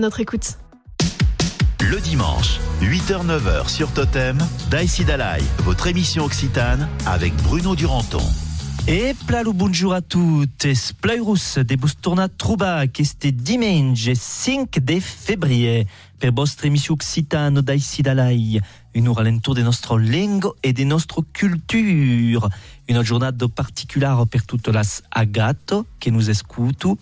Notre écoute. Le dimanche, 8h-9h sur Totem, Daïsi Dalai, votre émission occitane avec Bruno Duranton. E plalo bonjour a tutti, plairus de bus torna troba este dimanche 5 de février per vostra émission occitano dai Sidalai, une rallentour de nostro lingue e de nostro culture, une giornata particolare per tutte las agato che nous escutu,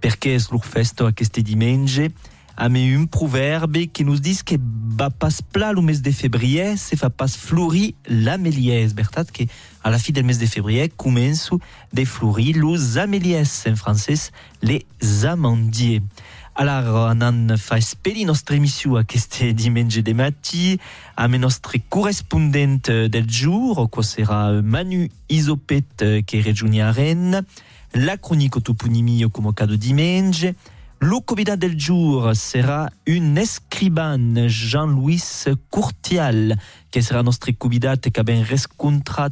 perché lur festo a este dimanche, a me un proverbe qui nous dit que va pas pla le mes de février se fa pas fleurir l'améliès bertat que à la fin del mes de février commence de fleurir los améliès. En français les amandiers. Alors on en fa esperi nostra émission a este dimanche de mati a me nostre correspondente del jour quoi sera Manu Isopet qui est a Rennes la chronique au toponymie comme cas de dimanche. Le convidat del jour sera une escribane, Jean-Louis Courtial, qui sera notre convidat qui a bien rencontré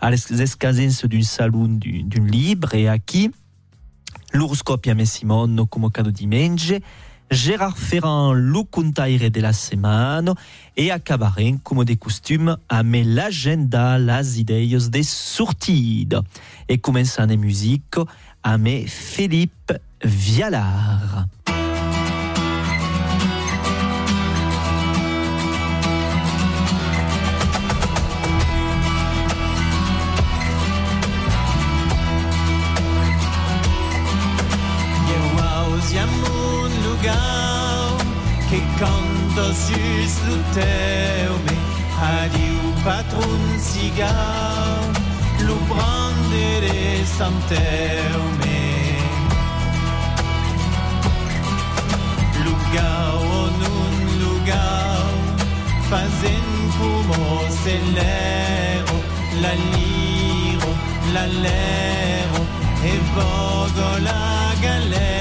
à l'escasens d'un salon d'un livre et à qui l'horoscope a Simone comme de dimanche, Gérard Ferrand, le de la semaine, et à Cabaret, comme de costume, à met l'agenda, las idées des sorties. Musique, à met Philippe Vialard. Siamo un lugar che canta sus lo teu me adiu patron cigar lo prendere santeu me lugar on un lugar fazen como celero la liro la lero e vogo la galera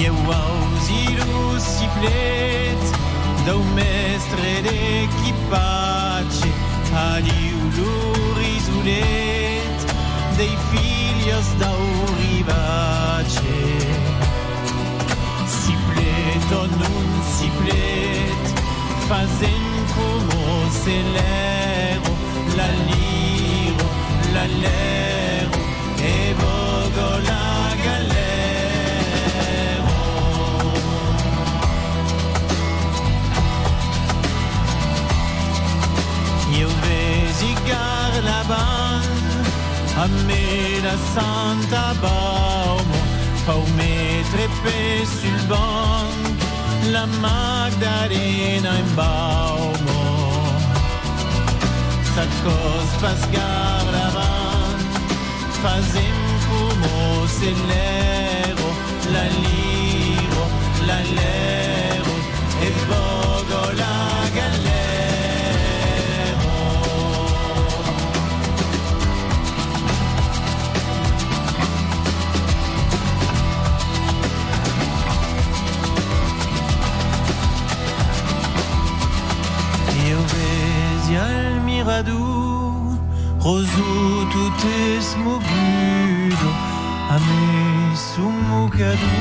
Eu auzilu siplet Dau mestre d'equipace Adiu l'orizulet Dei filios dau rivace. Siplet o nun siplet Fazen como celero La liro, la lero E vogo vesigar la band a me la Santa Baumo Pau mettere pe sul banc la Magdalena in Baumo Sacos pasgar la band Fazem como celero la liro, la lero e vogo Rosu tout è smogudo A me su mucadu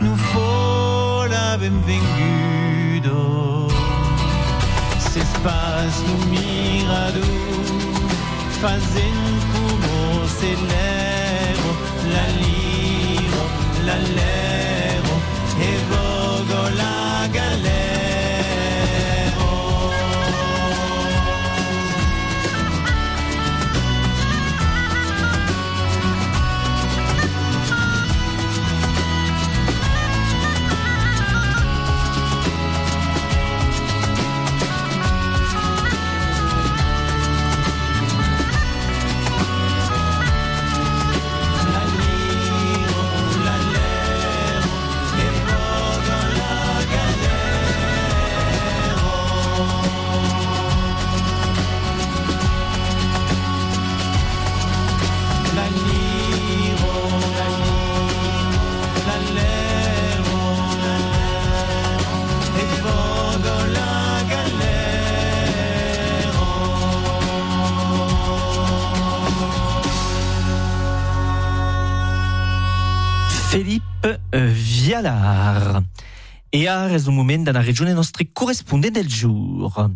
Nu fo la benvengudo. Se spas nu mirador Fazen como celero La liro, la lero E la galera Philippe Vialar. Et és un moment dans la région nostre correspondant del jour.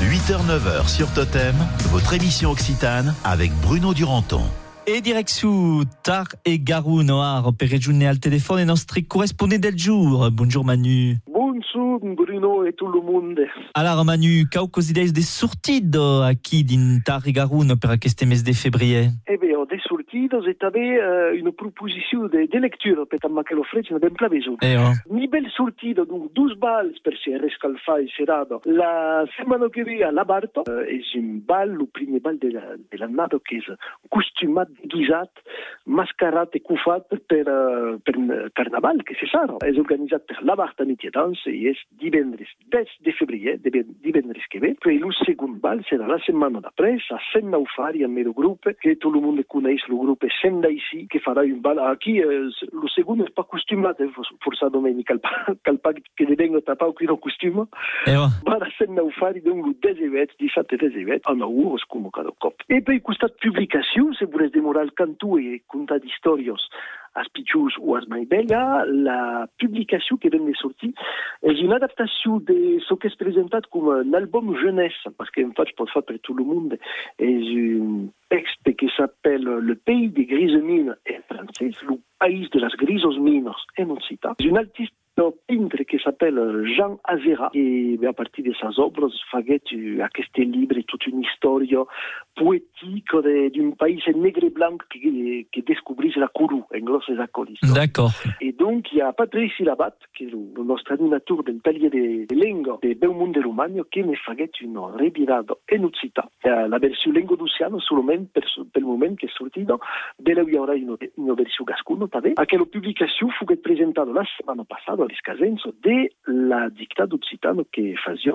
8h-9h sur Totem, votre émission occitane avec Bruno Duranton. Et direction Tar et Garou Noir per rejouner al téléphone et nostre correspondant del jour. Bonjour Manu. Bonjour Bruno et tout le monde. Alors Manu, quau cosideis de sortido aquí din Tar et Garou per aquest mes de février? Eh bien, des sortidos et també euh, une proposition de, de lecture per tant que l'ofrecin ben pla besoin. Eh oh. Ni bel sortido, donc 12 balles per se rescalfar i serado. La setmana que a la Barto euh, és un bal, el primer bal de la- de l'annado que és costumat, guisat, mascarat i cufat per, uh, per carnaval, que se sara. És organitzat per la Barta Nit i Dansa i és divendres 10 de febrer, de divendres que ve. Puis el segon bal serà la setmana d'après a Sant Naufari, amb el grup, que tot el món coneix, el grup Senda ici, que farà un bal. Aquí, eh, el segon és pas costumat, eh, forçadament, cal pa, cal pa que de venga tapau qui no costuma. Eh. Va a Sant Naufari, el 10 et 17 i 10 et a 9 euros com cada cop. E per costat publicació, se volés demorar el cantu e contar d'històries als pitjors o als mai bella, la publicació que ven de sortir és una adaptació de ce que és presentat com un àlbum jeunesse, parce que en fait, je pense pas per tout le monde, és un texte qui s'appelle Le pays des grises mines en français, le pays de las grisos minos en occità. És un artiste un peintre qui s'appelle Jean Azera et à partir de ses œuvres faguet aquest llibre toute une histoire poétique de- d'un pays negre et blanc qui, qui découvrit la Kourou, en gros c'est. D'accord. Et donc, il y a Patrice Labat, qui est le, nostre animateur del taller de, de lingua de Belmont de Romagna, qui ne faguet une revirada en occità. Eh, La version lingua d'Oceano, solament per, per il moment che è sortita, de la hi haurà una, una versió gascuno també. Aquella publicació fuguet presentada la setmana passada a l'Escasenso de la dictada occitano que fazia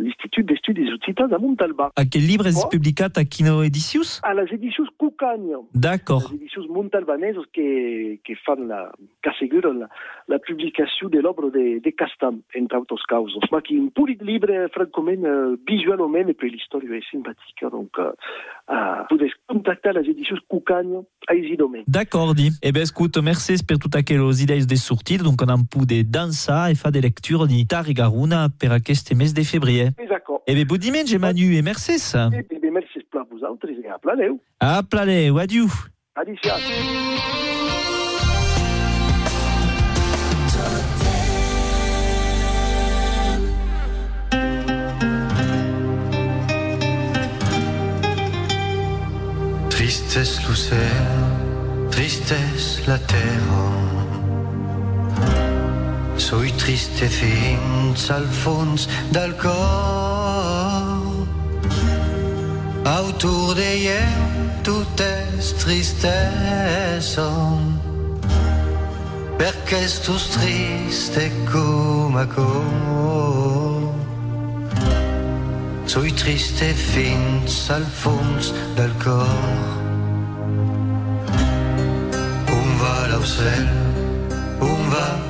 l'Institut d'Estudis Occitans a Montalbà. Aquel llibre és Oh. publicat a quino edicius? A les edicions Cucagna, D'accord. les éditions montalbanaises qui, qui font la, qui asseguren la, la publication de l'œuvre de, de Castam, entre autres causes. Ma qui est un petit livre, francament, euh, visuellement, et puis l'histoire est sympathique. Donc, euh, euh, vous pouvez contacter les éditions Cucagna à Isidome. D'accord, dit. Eh ben, écoute, merci per toutes aquelles idées de sortir. Donc, on a un peu de dansa et fa de lecture di Tar et Garuna per aquest mes de février. Et d'accord. Eh bon dimanche, Manu, et merci ça. Et puis, merci à vous autres et à planeu. À plale, adieu. Addition. Tristesse l'océan, tristesse la terra. Soi triste fins al fons del cor. Autour de iem tot és tristesa. Perché sto triste come cor. Soi triste fins al fons del cor. On va l'ocel, on va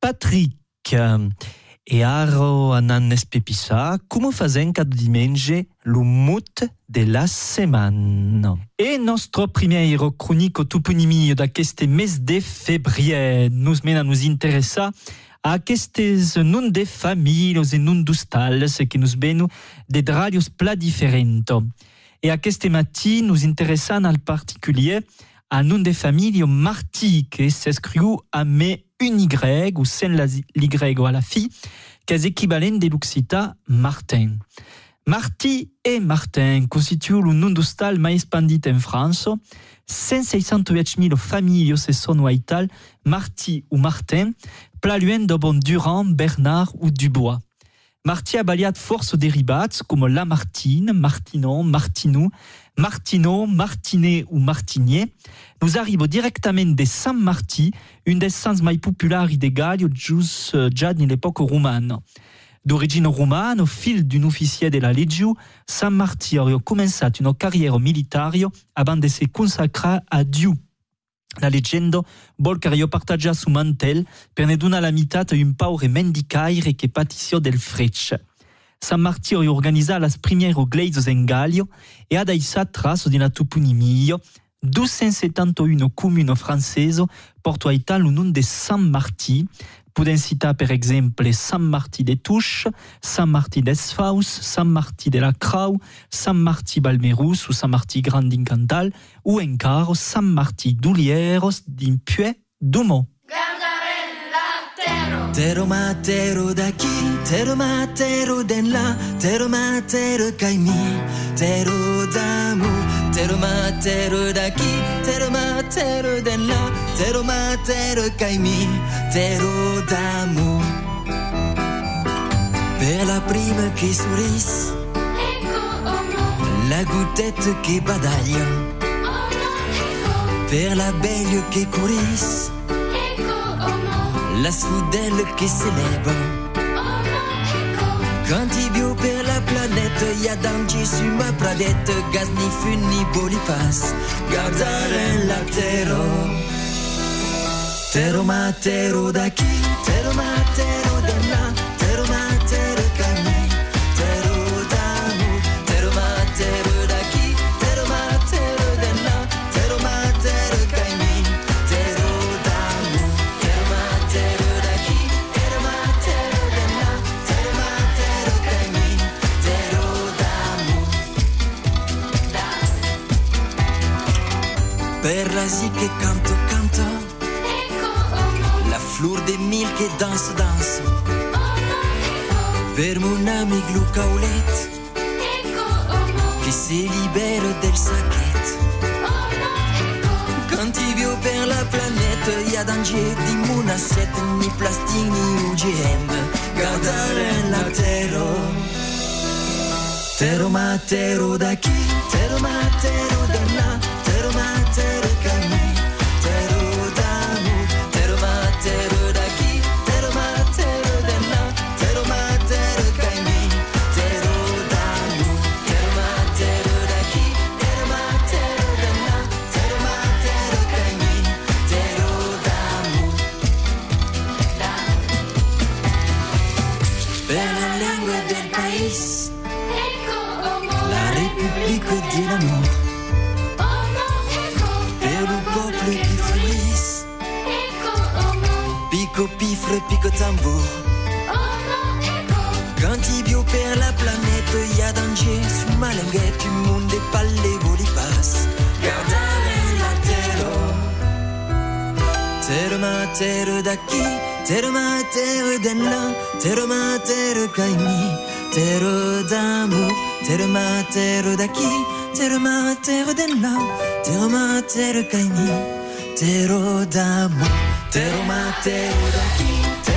Patrick. E aro anan espepissa, come fazen cada diumenge lo mut de la setmana. E nostro primeiro cronico toponimi d'aqueste mes de febrer nos mena nos interessa a aquestes nun de famílios e nun d'ostals que nos benu de radios pla diferento. E aquest matí nos interessan al particulier a nun de família Martí, que s'escriu a me un Y ou sen la Y à la fi, qu'est équivalent de l'occita Martin. Martí et Martin constituent le nom d'hostal mais expandit en France. 168.000 familles se sont waital Martí ou Martin, plaluent de bon Durand, Bernard ou Dubois. Martí a baliat force derivats comme Lamartine, Martinon, Martinou, Martineau, Martinet ou Martinier, nous arrivons directement de San Martí, une des sens mai populari de Galles jus già nell'epoca romana. D'origine romane, au fil d'un officier de la Legio, San Martí aurait commencé une carrière militaire avant de se consacrer à Dieu. La leggenda vol que io su mantel per ne donar la meitat a un paure mendicaire che patissio del frecce. San Martí aurait organisé las premières glazes en Galles e ha deixat traço de la toponimia 271 communes françaises porto aital le nom de San Martí, Podem citar, per exemple, Sant Martí de Touche, Sant Martí d'Esfaus, Sant Martí de la Crau, Sant Martí Balmerus ou Sant Martí Grand d'Incantal, ou encara Sant Martí d'Ulieros d'Impuet d'Humont. Tero matero daqui, tero matero den là, tero matero caimi, tero damu, tero matero daqui, tero matero den là, tero matero caimi, tero damu. Per la prima che sorrise, la goutette che badaglia, per la belle che courisse, la soudelle qui s'élève. Quand il bio per la planète, y a danger sur ma planète, gaz ni fun ni bolipas, guardare la terre. Tero matero daqui, tero matero de là, tero cami, tero Per la zi che canto, canto, la flor de mil che danse, danse. Per mon ami Glucaulet, che si libera del sachet. Quand il bio per la planète, y a danger di ni plastique, ni UGM. Guardare la terra. Tero daqui, tero de là, tero matero cami, tero pico pifre, pico tambour. Quand il bio per la planète, y a danger. Su malanguette, du monde et palle bolipas. Guardare la terra. Tero matero daqui, tero matero de là, tero matero caimi, tero damu, tero matero daqui, tero matero de là, tero matero caimi, tero damu, tero matero daqui, tero matero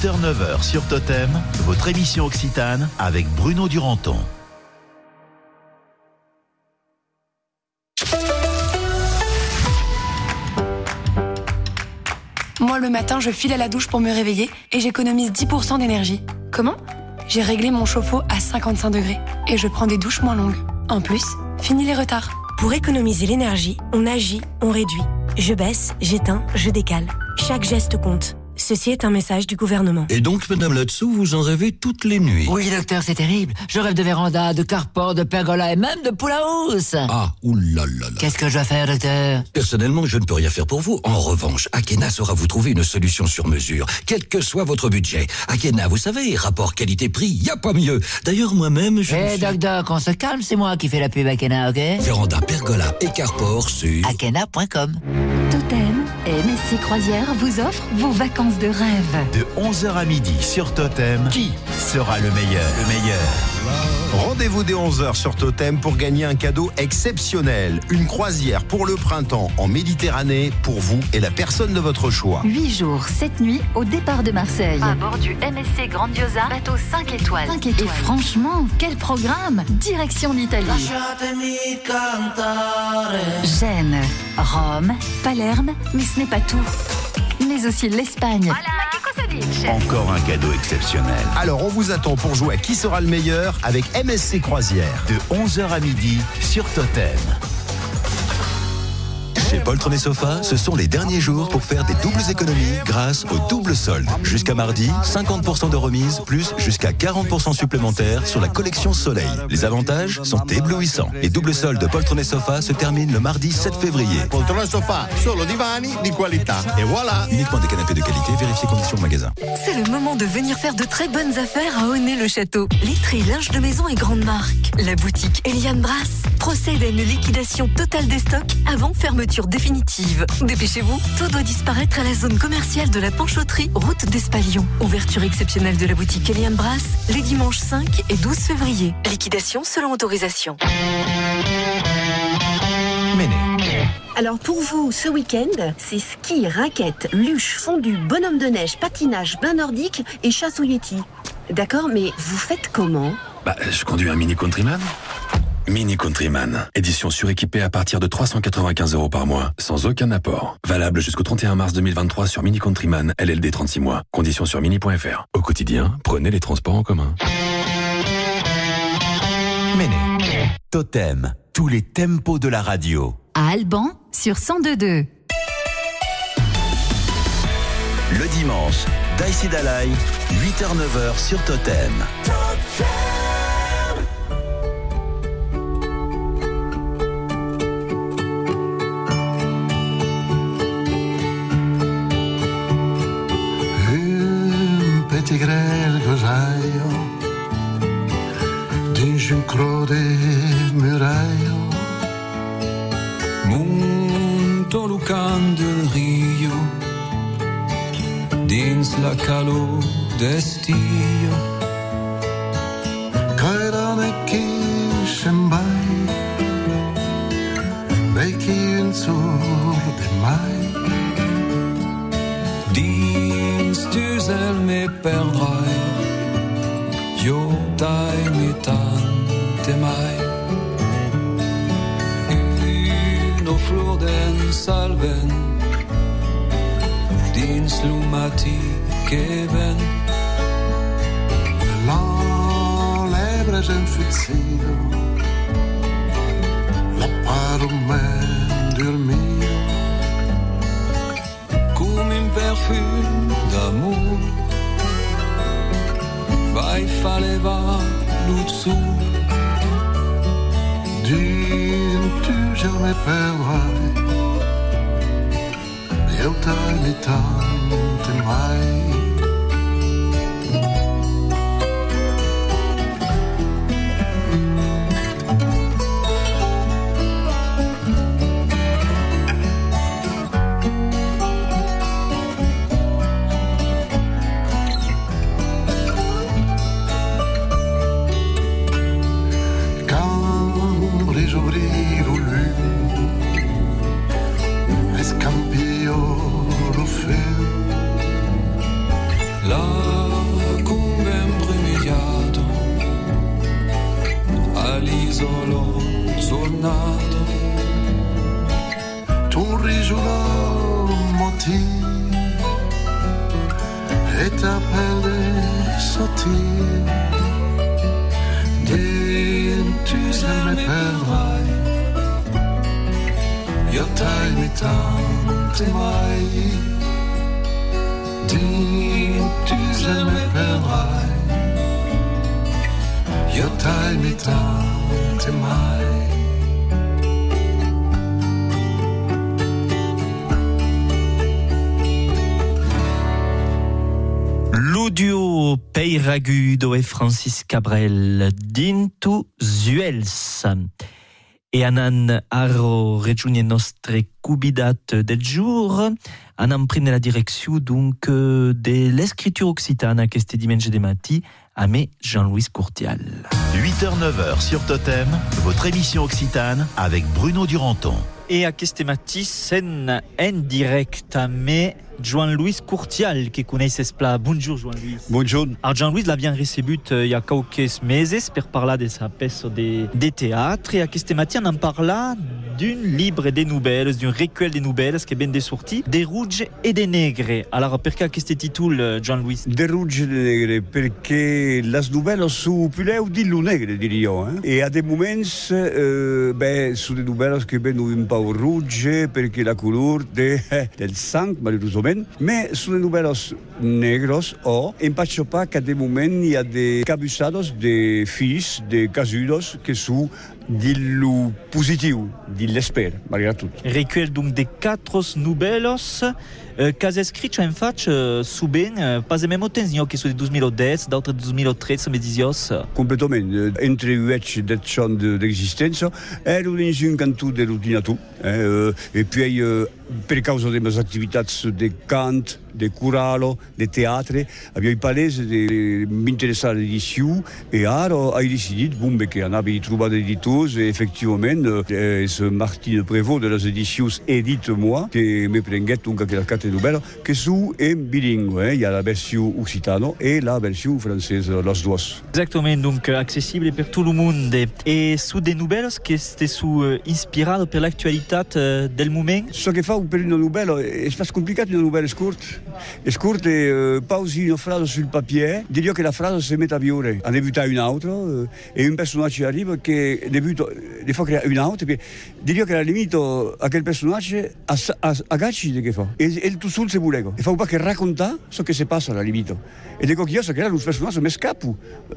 8h-9h sur Totem, votre émission Occitane avec Bruno Duranton. Moi, le matin, je file à la douche pour me réveiller et j'économise 10% d'énergie. Comment? J'ai réglé mon chauffe-eau à 55 degrés et je prends des douches moins longues. En plus, fini les retards. Pour économiser l'énergie, on agit, on réduit. Je baisse, j'éteins, je décale. Chaque geste compte. Ceci est un message du gouvernement. Et donc, Madame Latsou, vous en rêvez toutes les nuits Oui, docteur, c'est terrible. Je rêve de véranda, de carport, de pergola et même de house. Ah, oulala. Qu'est-ce que je dois faire, docteur? Personnellement, je ne peux rien faire pour vous. En revanche, Akena saura vous trouver une solution sur mesure, quel que soit votre budget. Akena, vous savez, rapport qualité-prix, y a pas mieux. D'ailleurs, moi-même, je... Eh, doc, doc, on se calme, c'est moi qui fais la pub Akena, ok? Véranda, pergola et carport sur... Akena.com Totem et MSC Croisière vous offre vos vacances de rêve. De 11h à midi sur Totem, qui sera le meilleur? Le meilleur. Rendez-vous dès 11h sur Totem pour gagner un cadeau exceptionnel. Une croisière pour le printemps en Méditerranée pour vous et la personne de votre choix. 8 jours, 7 nuits au départ de Marseille. À bord du MSC Grandiosa, bateau 5 étoiles. 5 étoiles. Et franchement, quel programme Direction l'Italie. Gênes, Rome, Palerme, mais ce n'est pas tout. Mais aussi l'Espagne. Encore un cadeau exceptionnel. Alors on vous attend pour jouer à qui sera le meilleur avec MSC Croisière. De 11h à midi sur Totem. Chez Poltron et Sofa, ce sont les derniers jours pour faire des doubles économies grâce au double solde. Jusqu'à mardi, 50% de remise plus jusqu'à 40% supplémentaires sur la collection Soleil. Les avantages sont éblouissants. Les doubles soldes Poltron et Sofa se terminent le mardi 7 février. Poltron et Sofa, solo divani di qualità. Et voilà Uniquement des canapés de qualité, vérifiez conditions au magasin. C'est le moment de venir faire de très bonnes affaires à Aulnay-le-Château. Literie, linge de maison et grandes marques. La boutique Eliane Brass procède à une liquidation totale des stocks avant fermeture définitive. Dépêchez-vous, tout doit disparaître à la zone commerciale de la Panchoterie, route d'Espalion. Ouverture exceptionnelle de la boutique Eliane Brass les dimanches 5 et 12 février. Liquidation selon autorisation. Alors pour vous, ce week-end, c'est ski, raquettes, luge, fondu, bonhomme de neige, patinage, bain nordique et chasse au yeti. D'accord, mais vous faites comment? Bah, je conduis un Mini Countryman. Mini Countryman, édition suréquipée à partir de 395 euros par mois, sans aucun apport. Valable jusqu'au 31 mars 2023 sur Mini Countryman, LLD 36 mois. Conditions sur mini.fr. Au quotidien, prenez les transports en commun. Méné. Totem. Tous les tempos de la radio. À Alban sur 1022. Le dimanche, Daïsi Dalai, 8h-9h sur Totem. Un dins un clos de muraille. Monto Lucan del Rio dins la calor d'estiu. Che ven. L'enlèvre un fuzzino, tu se me perdrai, io t'aimi tante mai, din tu se me perdrai. Io t'aimi tante mai. L'audio Peiragudo et Francis Cabrel d'Intu Zuels. E anan aro regione nostre cubidat del jour, anan prenne la direction donc de l'escriture occitane este dimanche de mati me Jean-Louis Courtial. 8h-9h sur Totem, votre émission occitane avec Bruno Duranton. Et à mati sen en direct a me Jean-Louis Courtial qui connaît ce plat. Bonjour Jean-Louis. Bonjour. Alors Jean-Louis l'a bien reçu euh, il y a quelques meses per parler de sa pièce de, de théâtre et à este mati on en parla d'une libre des nouvelles, d'un recueil des nouvelles qui est bien sorti, des rouges et des nègres. Alors perché questo titolo Jean-Louis? De rouge e de negre, perché le nouvelles sono più di negre, direi io. Eh? E a dei momenti, eh, beh, sono delle nouvelles che vengono un po' rouge, perché la colore de, del sangue, malheureusement, mais sono delle nouvelles negros o, in faccio pas qu'à des moments, il y a des cabussados de fils, de casudos, che sono dillo positivo, dell'esper, malgré tout. Recueil donc des quatre nouvelles euh, che scritto in faccia su ben euh, pas même temps che sono del 2010, d'autres 2013, me disios. Completamente, entre 8 e 10 anni d'esistenza ero in un canto di routinato eh, euh, e poi eh, per causa delle mie attività di canto, di curalo, di teatro, avevo il palese di interessare di più e ora ho deciso bon, che avevo trovato editori e effettivamente eh, ce Martine Prévost delle edizioni edite moi che mi prende anche la carte nouvelle che su è bilingue, eh? il y a la versione occitano e la versione francese, las duas. Exactement, donc accessible per tout le monde. E su des nouvelles che ste su uh, inspirato per l'attualità uh, del momento? Ce che fa per una novella è spasso complicato una novella scorta. È scorta, uh, pausi una frase sul papier, dire che la frase si mette a viore. Ne butta un altro e un personaggio arriva che ne butta, ne fa creare un altro, dire che la limito a quel personaggio a, a, a gacci che fa? E, e tu sul se bulego. E fa un po' che racconta ciò che si passa alla limito. E dico che io so che era un personaggio mi scappo.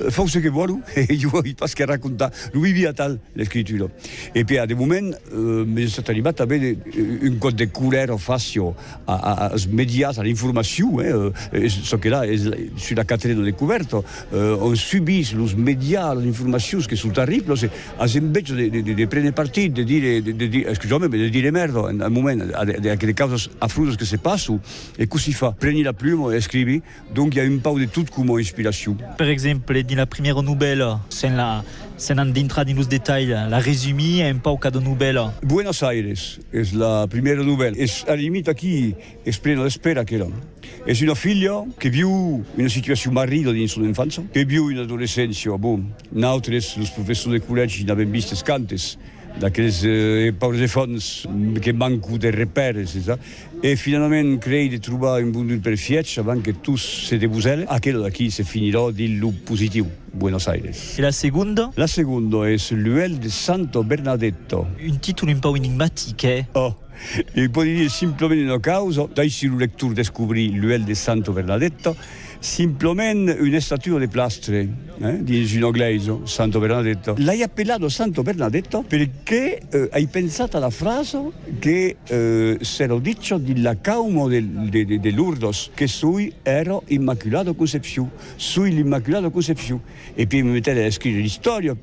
Fa ce che vuole e io il pas che racconta. Lui via tal l'escrittura. E poi a dei momenti uh, mi è stata arrivata a vedere un code de couleur facile a, a, a smediare l'informazione. Eh, so che là, sulla catena del coperto, uh, on subisce lo smediare l'informazione che sono terribili. Se, invece di, di, di prendere partito, di dire, di, di, di, scusami, di dire merda, al momento, delle cause affruse che si passano, e così fa. Prendi la plume e scrivi. Donc il y a un peu de tout comme inspiration. Per exemple, la première nouvelle, c'est la c'est un dintra di nos détails, la résumé un po' cada nouvelle. Buenos Aires es la primera novela. Es al limite aquí es pleno de espera que era. Es una figlia che viu una situazione marrida din sua infanzia, che viu in adolescenza, bon, nautres, los professori de collegi n'avem vist cantes, daqueles eh, paures fons che manco de repères, c'est ça. E finalmente crei di trovare un punto per fieccia, anche tu sei di Busele, a quello da qui si finirà di lu positivo, Buenos Aires. E la seconda? La seconda è l'Uel di Santo Bernadetto. Un titolo un po' enigmatique, eh? Oh. E può dire semplicemente una causa, dai si lettura descoprì l'Uel di Santo Bernadetto, simplemente una statua di plastre eh, di un inglese, Santo Bernadetto. L'hai appellato Santo Bernadetto perché eh, hai pensato alla frase che eh, si era detto della caumo di de, de, de Lourdes, che sui era Immaculato Conception, sui l'Immaculato Conception. E poi mi mettete a scrivere la storia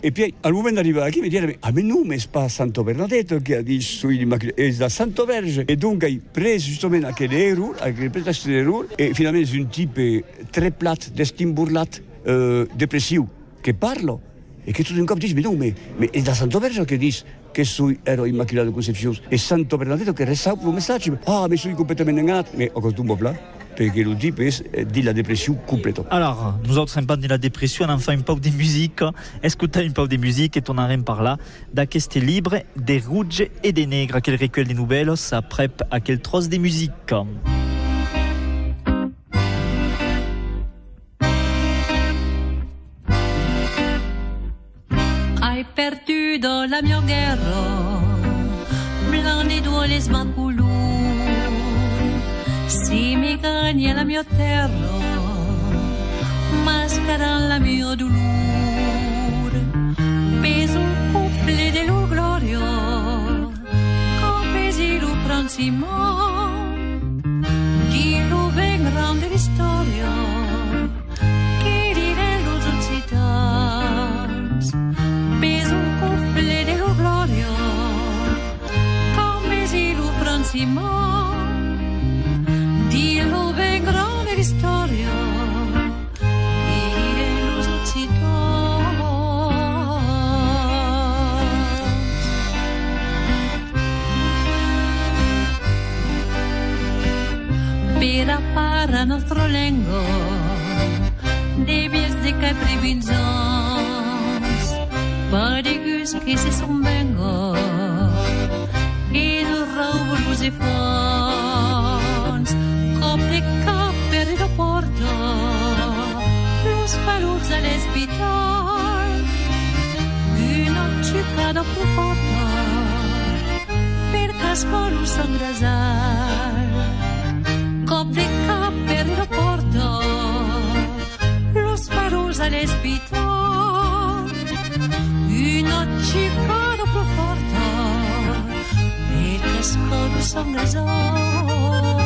e poi al momento di arrivare qui mi dice a me non è pas Santo Bernadetto che ha detto è da Santo Verge. E dunque hai preso giustamente anche l'errore, hai preso l'errore e finalmente è un tipo tre plat, destimburlat, eh, depressivo che parlo e che tutto in capo dice ma ma è da Santo Verge che dice che sui ero immacolato concepzione e Santo Bernadetto che resta un messaggio ah mi sono completamente ingannato. Ma ho costumbo là lo è di la depressione completa. Alors, nous autres, sommes pas de la dépression, on en fait un peu de musique. Écoutez un peu de musique et on en par là? D'aqueste libre, des rouges et des nègres, quel recueil des nouvelles, ça prep à quel trosse de musique. Hai perduto la mia guerra, blandi due le smaculù. Si mi cagna la mia terra, mascara la mia dolore. Peso couple de lo gloria, come si lo francimo, nostro lengo Des pièces de quatre vinzons Pas de gus que se son bengo Et de raubos e fons Cop de cap per de porto Los palos all'espital Una città profonda Per cascolo sangrasal respirò una cicada più forte perché scorso un gasol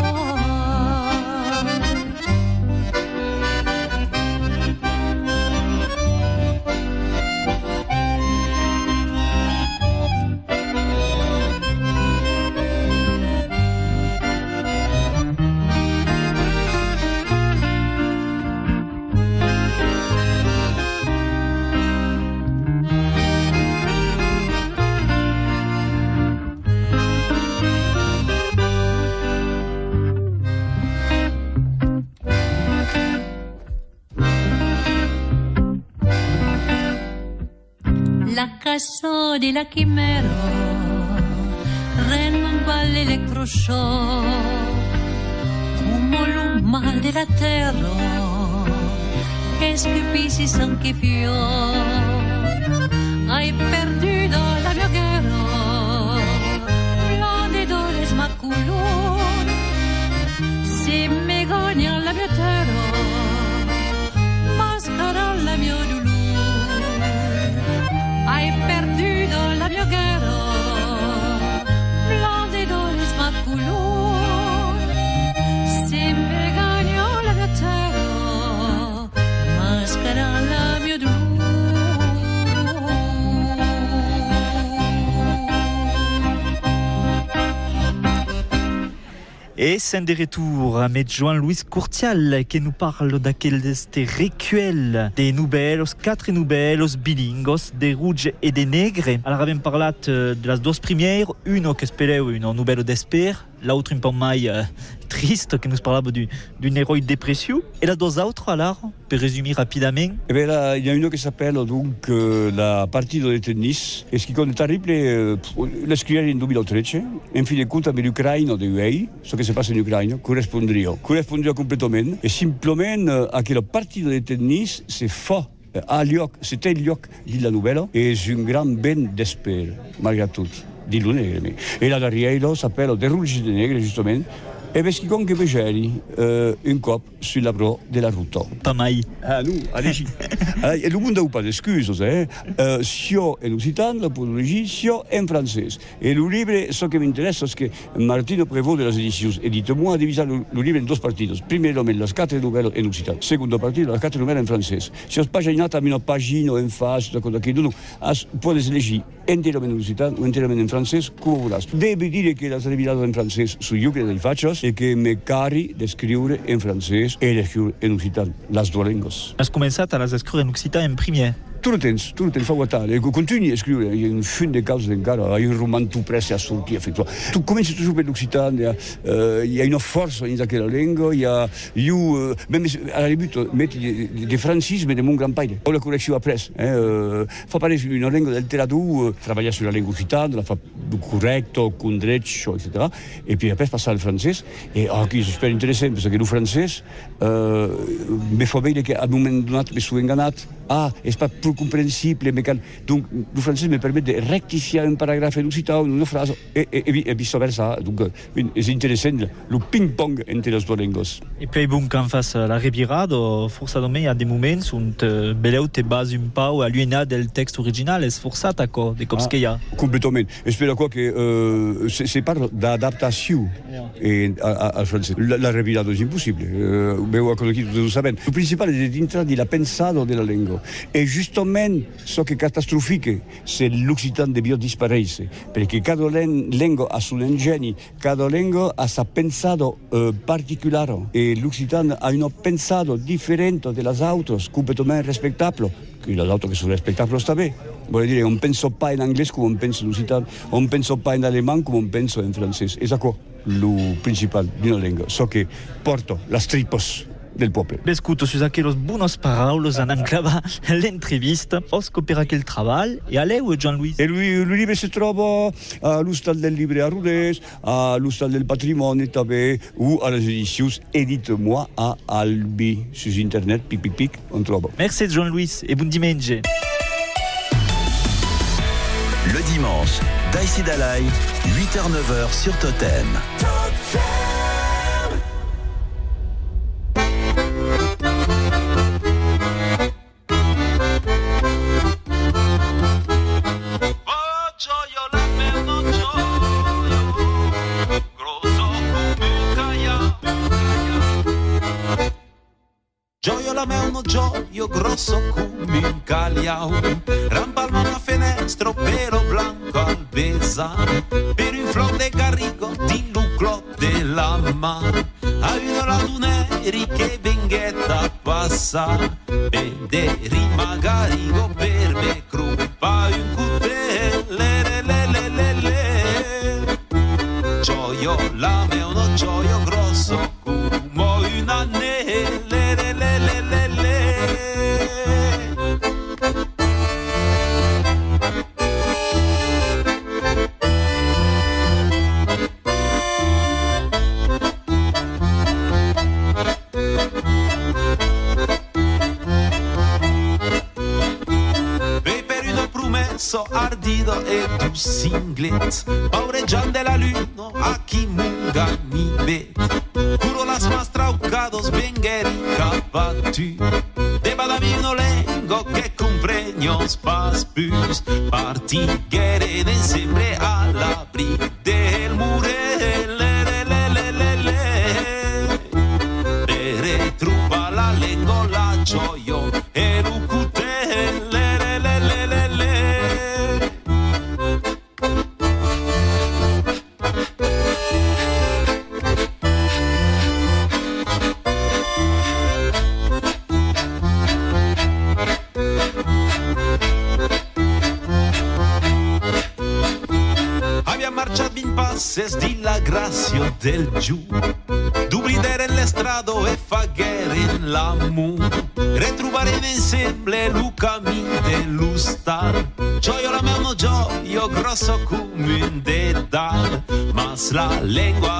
casa de la quimera renomba l'electroshock come lo mal de la terra es que pisis anche fior hai perduto la mia guerra la de dores maculon se me gagna Et c'est de retour avec Joan-Louis Courtial qui nous parle d'aquel este recuel des nouvelles, quatre nouvelles bilingos, des rouges et des negres. Alors, avem parlat euh, de las dos premières, une que espereu une nouvelle d'esper, l'autre un peu euh, triste, que nous parlava du- d'une héroïne dépression. Et las deux autres, alors, pour résumer rapidement, Eh bien là, il y a une qui s'appelle donc euh, la partita de tennis. E che con terribile eh, la scrivere in 2013 in fin de compte avec l'Ukraine de UEI ce qui se passe en Ucraïne correspondria correspondria complètement? Et simplement euh, à que la partita de tennis c'est fa eh, a lloc, c'était le lloc de la nouvelle et c'est un grand ben d'esper malgré tout. Di lo negre e la darriera s'appelle De Rouge de Negre justement e perché con che piaceri eh, un cop sulla pro della ruta pas mai Ah, nous, allez-y. Alors, et le monde n'a pas d'excuses. Hein. Euh, sio en occitan, la podologie, sio en francès. Et le livre, ce qui m'intéresse, c'est que Martino Prévost de las éditions, et dites-moi, divisé le, le livre en deux parties. Primero, en las quatre nouvelles en occitan. Secondo partito, las quatre nouvelles en francès. Si os paginata a una pagina en face, da cosa che tu, as, puedes elegir enteramente en occitan o enteramente en francès, come volas. Devi dire che l'has rivelato in francès su io che li faccio e che me cari di scrivere in francès e di scrivere in occitan, las due lingue. has començat a les escriure en occitan en primer. Tutto il tempo, tutto il tempo fa guardare, e continui a scrivere, in un film di cause encara, hai un romanzo presso a sortire, effettivamente. Tu cominci toujours per l'Occitania, eh, il y a une force in quella lingua, il y a, io, même à la début, metti di, di francisme di mon grand-père, o la correzione appresso, eh, eh, fa parlare una lingua del teraду, lavora sulla lingua occitana, la fa corretto, con dreccio, etc. E poi après passare al francese, e oh, qui è super interessante, perché il francese eh, mi fa vedere che ad un momento dato mi sono ingannato, ah, è pas mais quand- donc il francese mi permette di rectifiare un paragrafo d'occitano in una frase e, e, e, vi- e viceversa. Donc, quindi è interessante il ping-pong entre le due lingue. Et puis bon, quand face la rebirado, forse me il y a des moments où beleu te base un peu à l'uina del texte original, è sforzata co, de comme ce qu'il y a? Completamente. E spero qua che eh, se, se parlo d'adattazione e a- a- al francese, la, la revirato è impossibile. Eh, bevo a quello che tu sapendo. Il principale è di entrare di la pensato della lingua. E giustamente so che catastrofiche se l'Occitano deve disparire, perché cada len- lingua ha suo ingegno, cada lingua ha sa pensato eh, particolare e l'Occitano ha un pensato differente delle altre, completamente rispettabile che le auto che sono rispettabili sta bene. Vuol dire, non penso pas in inglese come non penso in lusitano, non penso pas in alemán come non penso in francese. E qua lo principale di una lingua. So che porto las tripos del popolo. Bescuto su aquellos buenos paraulos en anclava l'entrevista, ho scoperto quel travail e a lei o Jean-Louis? E lui, il libro si trova all'Ustal del Libre a Rodez, all'Ustal del Patrimonio també, o a les edicions Edite-moi a Albi. Sur internet, pic, pic, pic, on trova. Merci Jean-Louis et bon dimanche. Le dimanche, Daïsi Dalai, 8h-9h sur Totem. Gioio la mea uno gioio grosso come un cagliao Rampalma una finestra pelo blanco al besa. Per un flor garrigo di lucro della mano Hai una raduneri che venghetta passa. Vederi magari go per me crupa un cutele le le le le le Gioio la mea uno gioio grosso come un anello promesso ardido e tu singlet Paureggiando la luna a chi munga ni bet Curo las más traucados vengeri capatu Deba da mio lengo che compregnos pas bus Partighere de sempre alla bri la lingua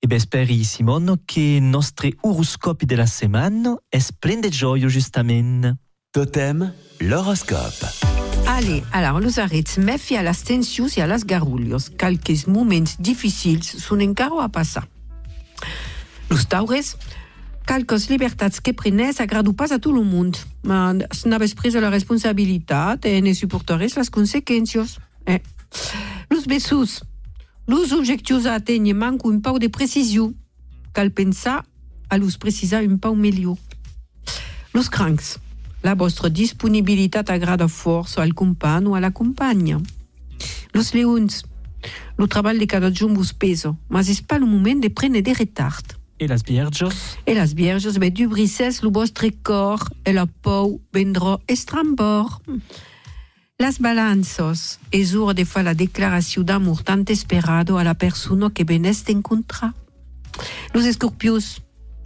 E beh, speri Simone che nostri oroscopi della settimana è splende gioio giustamente. Totem, l'horoscope. Allez, alors los arrets mefi a las tensius e a las garulhos. Calques moments difficils sun encaro a passar. Los taures, calcos libertats que prenes agradu pas a tot el món, ma n'aves pres la responsabilitat e ne suportares las consequències. Eh? Los bessus, los objectius a manco un pau de precisió. Cal pensar a los precisar un pau millor. Los crancs, la vostra disponibilitat agrada força al company o a la companya. Los leons, lo treball de cada jorn vos pesa, mas és pas el moment de prendre de retard. E las vierges? E las vierges, be du brises lo vostre cor e la pou vendrà estrambor. Las balanzos, és ora de fa la declaració d'amor tant esperado a la persona que venès d'encontrar. Los escorpios,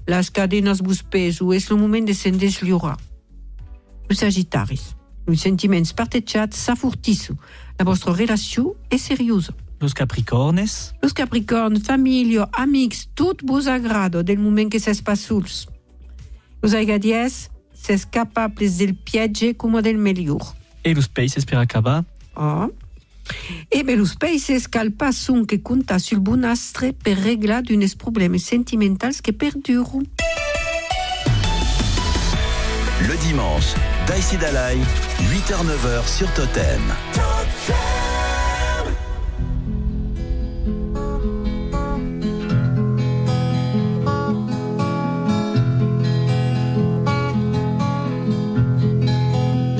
las cadenas vos peso, és el moment de se'n desliorar. Los sagitaris, los sentiments partejats s'afurtissu. La vostra relació és seriosa. Los capricornes? Los capricorns, família, amics, tot vos agrada del moment que s'es pas sols. Los aigadies, s'es capables del piatge com del millor. E per acabar? Ah. E be los peixes cal pas son que compta sul bon astre per reglar d'unes problemes sentimentals que perduren. Le dimanche, Daïsi Dalai, 8h-9h sur Totem.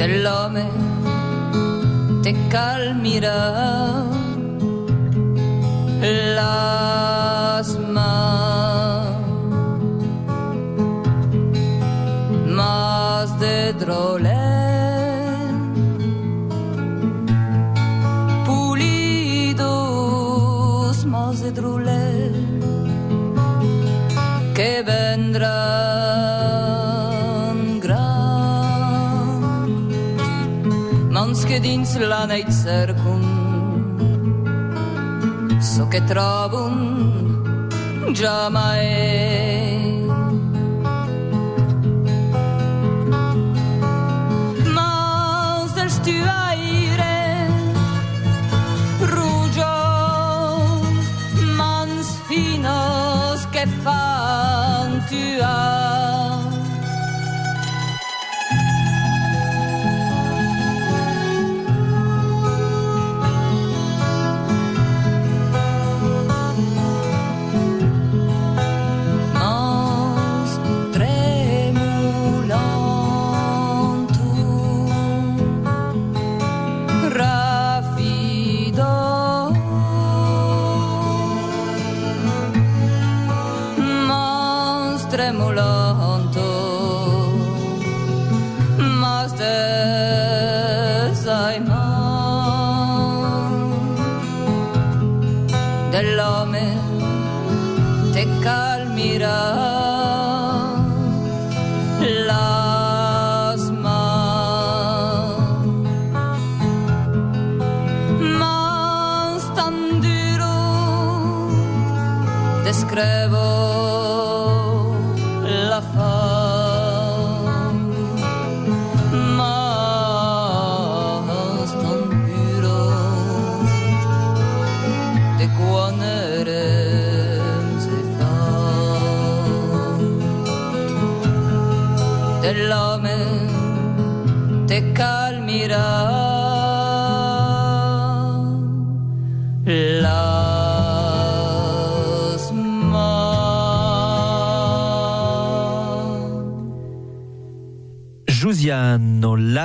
dell'ome te calmirà l'asma mas de drolet mans que dins la neit cercun so che trobun già mai. Mans del stuaire rugios mans finos che fan tuar tremolò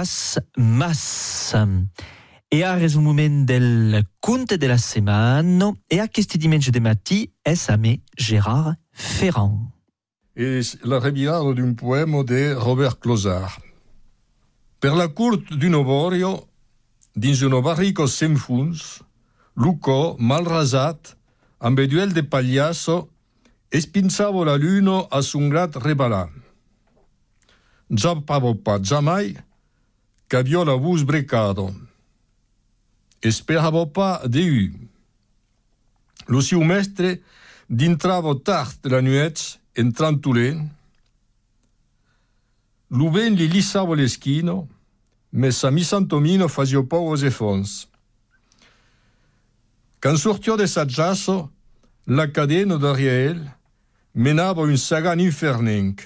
Las Mas. E és un moment del conte de la setmana e aquest diumenge de matí és a me Gérard Ferrand. et la revirada d'un poema de Robert Closard. Per la curt d'un oborio, dins un barrico sem funs, Lucó, mal rasat, amb duel de pagliasso, e spinzavo la luna a un grat rebalant. Giappavo pas jamais che viola vus brecado. E speravo pas de u. Lo siu mestre d'intravo tard la nuet entrant tulen. L'uven li lissavo l'eschino, ma sa mi santomino fazio povos e fons. Quand sortio de saggiasso, la cadena d'Ariel menava un sagan infernenc.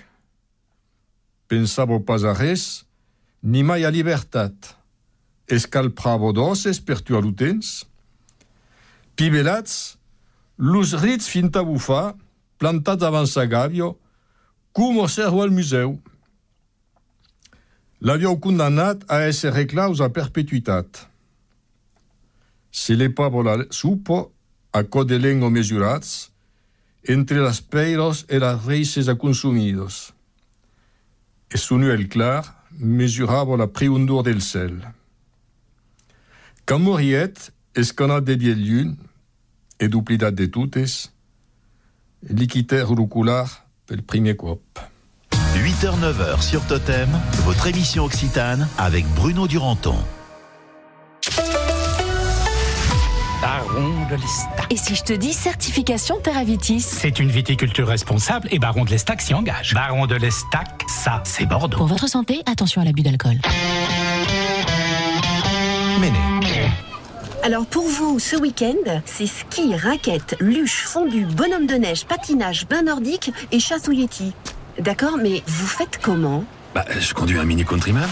Pensavo pas a res, ni mai a libertat. Es cal pravo doses per tu alutens? Pibelats, los rits fin a bufa, plantats avant sa gavio, cum o servo al museu. L'avion condamnat a esse reclaus a perpetuitat. Se le pa vola supo, a code lengo mesurats, entre las peiros e las reises a consumidos. Es un nuel clar, mesuravo la priundur del cel. Quand moriet, escanat de biel llun, e duplidat de tutes, liquiter urucular pel primer cop. 8h-9h sur Totem, votre émission Occitane avec Bruno Duranton. Baron de l'Estac. Et si je te dis certification Terravitis C'est une viticulture responsable et Baron de l'Estac s'y engage. Baron de l'Estac, ça, c'est Bordeaux. Pour votre santé, attention à l'abus d'alcool. Méné. Alors pour vous, ce week-end, c'est ski, raquettes, luche, fondu, bonhomme de neige, patinage, bain nordique et chasse au Yeti. D'accord, mais vous faites comment? Bah, je conduis un Mini Countryman.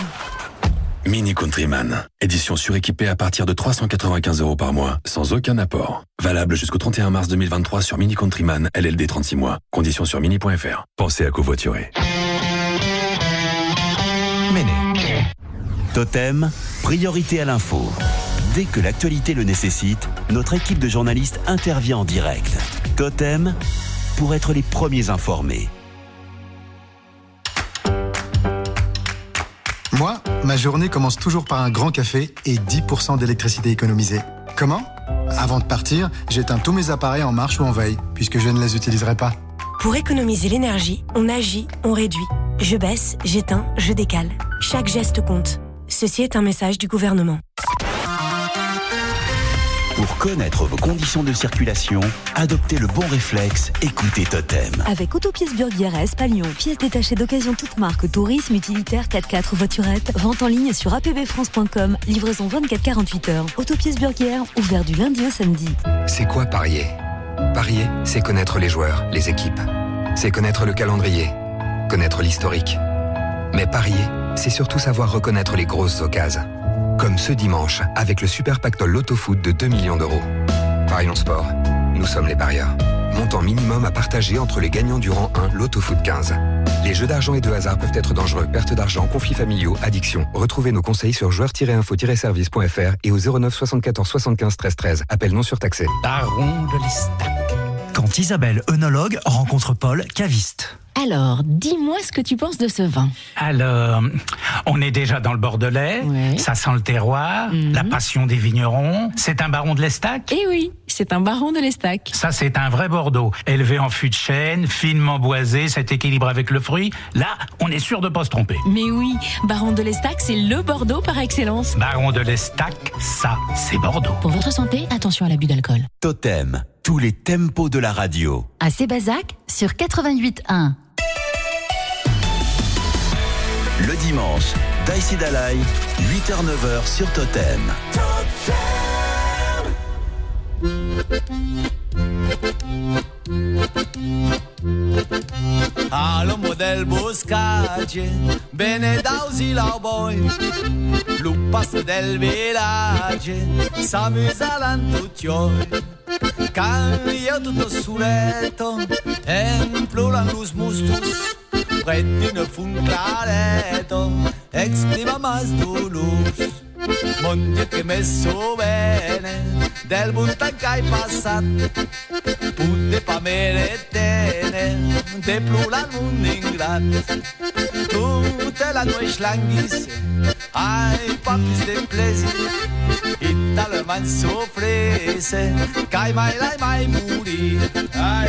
Mini Countryman, édition suréquipée à partir de 395 euros par mois, sans aucun apport. Valable jusqu'au 31 mars 2023 sur Mini Countryman, LLD 36 mois. Conditions sur mini.fr. Pensez à covoiturer. Méné. Totem, priorité à l'info. Dès que l'actualité le nécessite, notre équipe de journalistes intervient en direct. Totem, pour être les premiers informés. Ma journée commence toujours par un grand café et 10% d'électricité économisée. Comment? Avant de partir, j'éteins tous mes appareils en marche ou en veille, puisque je ne les utiliserai pas. Pour économiser l'énergie, on agit, on réduit. Je baisse, j'éteins, je décale. Chaque geste compte. Ceci est un message du gouvernement. Pour connaître vos conditions de circulation, adoptez le bon réflexe, écoutez Totem. Avec Autopièces Burguières à Espalion, pièces détachées d'occasion toute marque, tourisme, utilitaire, 4x4, voiturette, vente en ligne sur apbfrance.com, livraison 24-48 heures. Autopièces Burguières, ouvert du lundi au samedi. C'est quoi parier? Parier, c'est connaître les joueurs, les équipes. C'est connaître le calendrier, connaître l'historique. Mais parier, c'est surtout savoir reconnaître les grosses occasions. Comme ce dimanche, avec le super pactole Loto Foot de 2 millions d'euros. Parions sport, nous sommes les parieurs. Montant minimum à partager entre les gagnants du rang 1 Loto Foot 15. Les jeux d'argent et de hasard peuvent être dangereux. Perte d'argent, conflits familiaux, addiction. Retrouvez nos conseils sur joueurs-info-service.fr et au 09 74 75 13 13. Appel non surtaxé. Baron de l'Estac. Quand Isabelle, œnologue, rencontre Paul, caviste. Alors, dis-moi ce que tu penses de ce vin. Alors, on est déjà dans le Bordelais, ça sent le terroir, la passion des vignerons. C'est un baron de l'Estac? Eh oui, c'est un baron de l'Estac. Ça, c'est un vrai Bordeaux. Élevé en fût de chêne, finement boisé, cet équilibre avec le fruit. Là, on est sûr de pas se tromper. Mais oui, baron de l'Estac, c'est le Bordeaux par excellence. Baron de l'Estac, ça, c'est Bordeaux. Pour votre santé, attention à l'abus d'alcool. Totem, tous les tempos de la radio. À Sébazac sur 88.1. Le dimanche, Daïsi Dalai, 8h-9h sur Totem. Al del boscage, bene dausi boy, lupas del village, s'amusaran tutti oi. Cambia tutto suretto, e los mustos, prettino fun clareto, exprima mas dolus. Mon Dio che messo bene, del montan che hai passato, putte pa meretene, de plula non ingrat. Tutte la noi schlanghisse, ai papis de plesir, Italman sofrese, che mai l'hai mai muri. Ai.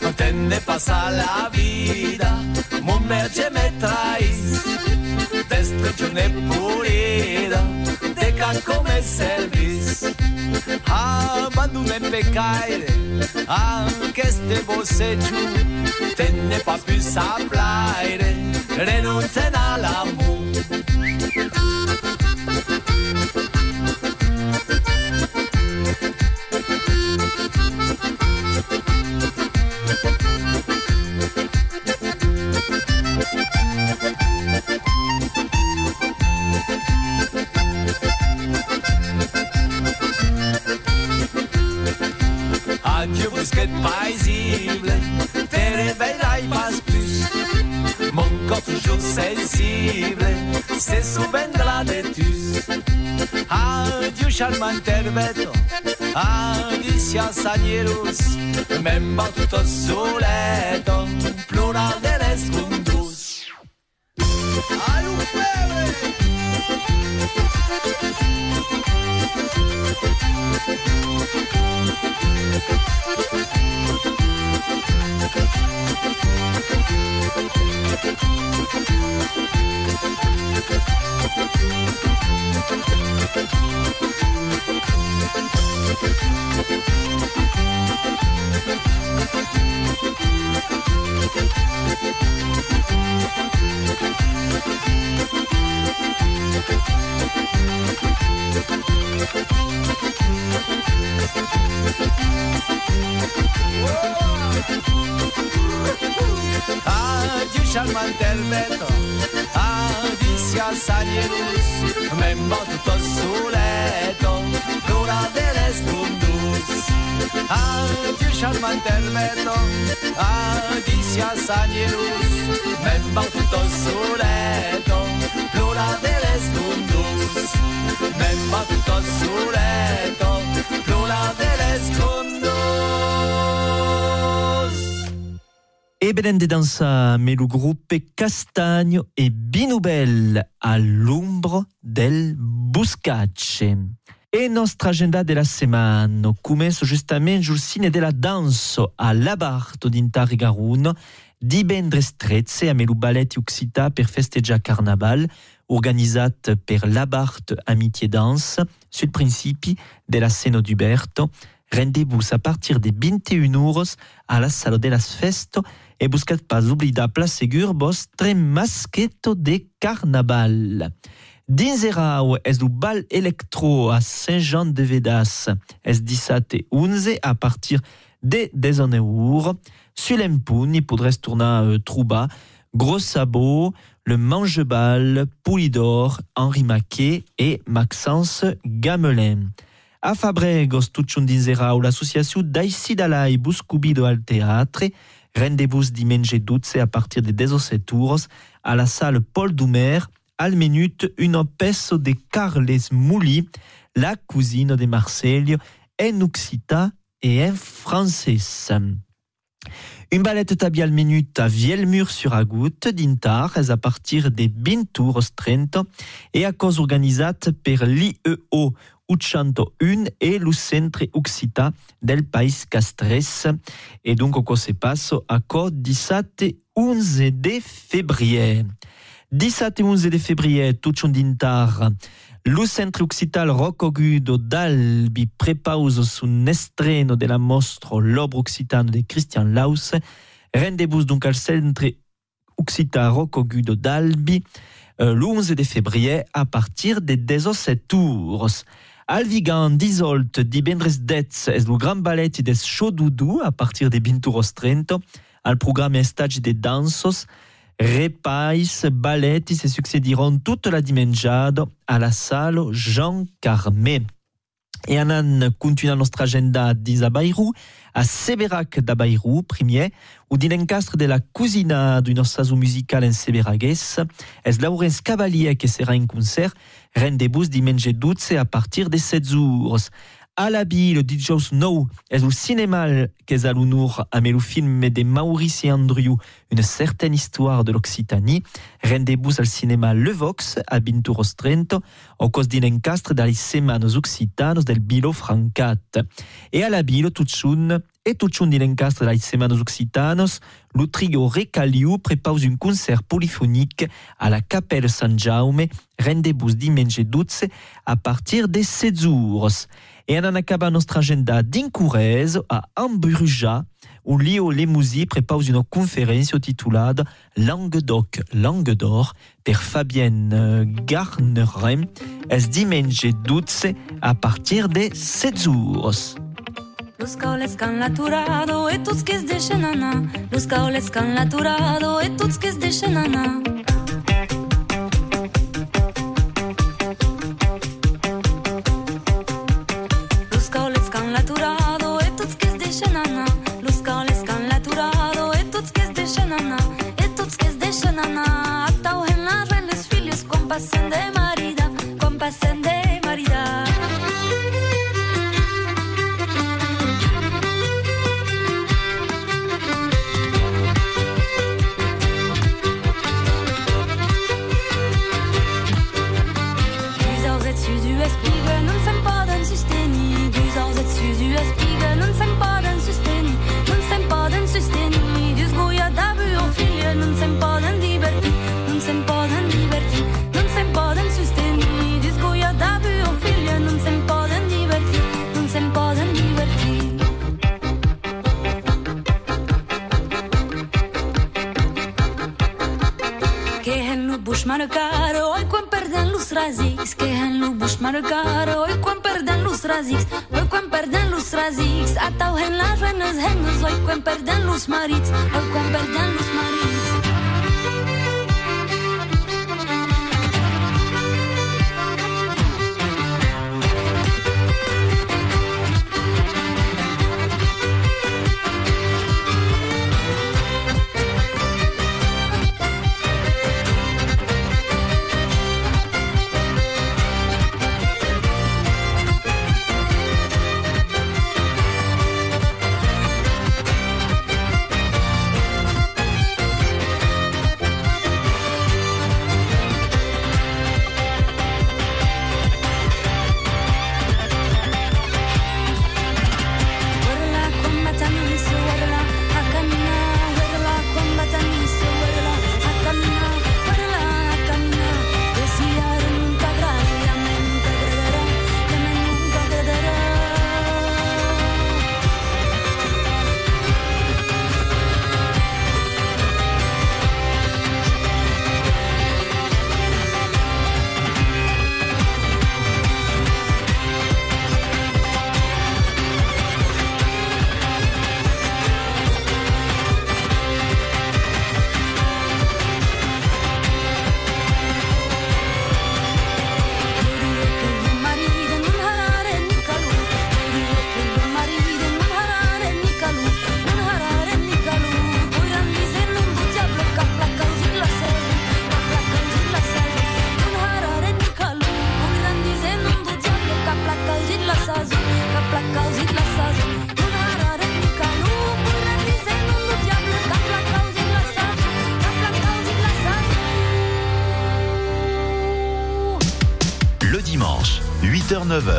No tenne pasa la vida, mon merge me traís, destruccione purida, discoteca come service. Abandonne peccaire, anche ste bosse giù, te ne fa più sapere, rinunciano all'amore. Adieu charmant herbeto, adieu cianzanieros, même pas tout au tout au soleto, plural de les mundos. Même pas tout au soleto, plural de les mundos. Benen de dansa me lo gruppe Castagno Binubel all'ombro del Buscacce. E nostra agenda della settimana comincia giustamente il cine della danza a Labarto d'Intar Garun, di Bendres 13 a Melu Balletti Occità per festeggiare Carnaval, organizzat per Labart Amitié Danse, sul principi della Seno d'Uberto. Rendez-vous a partir des 21 euros à la salle de las festo e buscat pas oblidar place segur vostre masqueto de carnaval. Dinzerau es du bal electro a Saint-Jean-de-Vedas es 17 et 11 à partir de 19 euros. Sur l'empoun, il podrez tourner euh, Trouba, Gros Sabot, le Mangebal, Poulidor, Henri Maquet et Maxence Gamelin. A Fabregos Tucciun Dinzerau, l'association d'Aisidalai Buscubido al Teatre, rendez-vous dimanche 12 à partir de 17 tours à la salle Paul Doumer, al minute une peso de Carles Mouli, la cousine de Marcelio, en occita et en français. Une ballette tabi al minute à Vielmur sur Agout d'Intar à partir des 20 tours 30 et à cause organisate per l'IEO 801 et le centre occita del País Castres. Et donc, on se passe? À cause 17 et 11 de février. 17 et 11 de février, tout d'intar. Le centre occital Roccogudo d'Albi prepauso su un estreno de la mostra L'Obre Occitano de Christian Laus. Rendez-vous donc al centre occital Roccogudo d'Albi euh, le 11 de février à partir des 17 tours. Alvigan d'Isolt di Bendres Detz es le grand ballet des Chodoudou à partir des Binturos Trento. Al programme estage de dansos, repais, balletti se succéderont toute la dimenjade à la salle Jean Carmé. Et anan continua nostra agenda d'Isabairou, a Seberac d'Abairou, premier, ou d'inencastre de la cousina du nostre saison musical en Seberagues, es Laurence Cavalier qui sera en concert, rendez-vous dimanche 12 à partir de 7 jours. La le DJ Snow est au cinéma l'honneur à le film de Maurice et Andrew, une certaine histoire de l'Occitanie. Rendez-vous al cinéma Le Vox à Binturos Trento, au cause d'un encastre dalle semanas occitanos del Bilo Francat. Et à la Bilo, tout chun, et tout chun d'un encastre dalle semanas occitanos, le trio Recaliu prépare un concert polyphonique à la Capelle San Jaume, rendez-vous dimanche 12 à partir des 7 jours. Et on en acaba nostra agenda d'incurrez a Ambruja, où Lio Lemusi prépare une conférence titulada Languedoc, Langue d'Or per Fabienne Garnerem, es dimanche 12 à partir des 7 jours?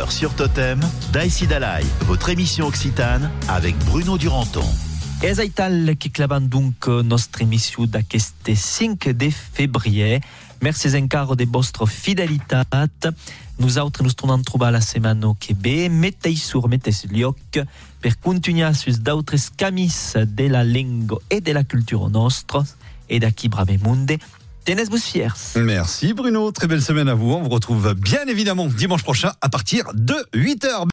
8h-9h sur Totem, Daïsi Dalai, votre émission occitane avec Bruno Duranton. És aital que clavan donc nostra émission d'aqueste 5 de février. Merci encara de vostra fidelitat. Nosaltres nos tornem a trobar la setmana que ve. Mettei sur, mettei lloc per continuar sus d'autres camis de la llengua et de la culture nostra et d'aquí Bravemunde. Tenez-vous fiers. Merci Bruno, très belle semaine à vous. On vous retrouve bien évidemment dimanche prochain à partir de 8h.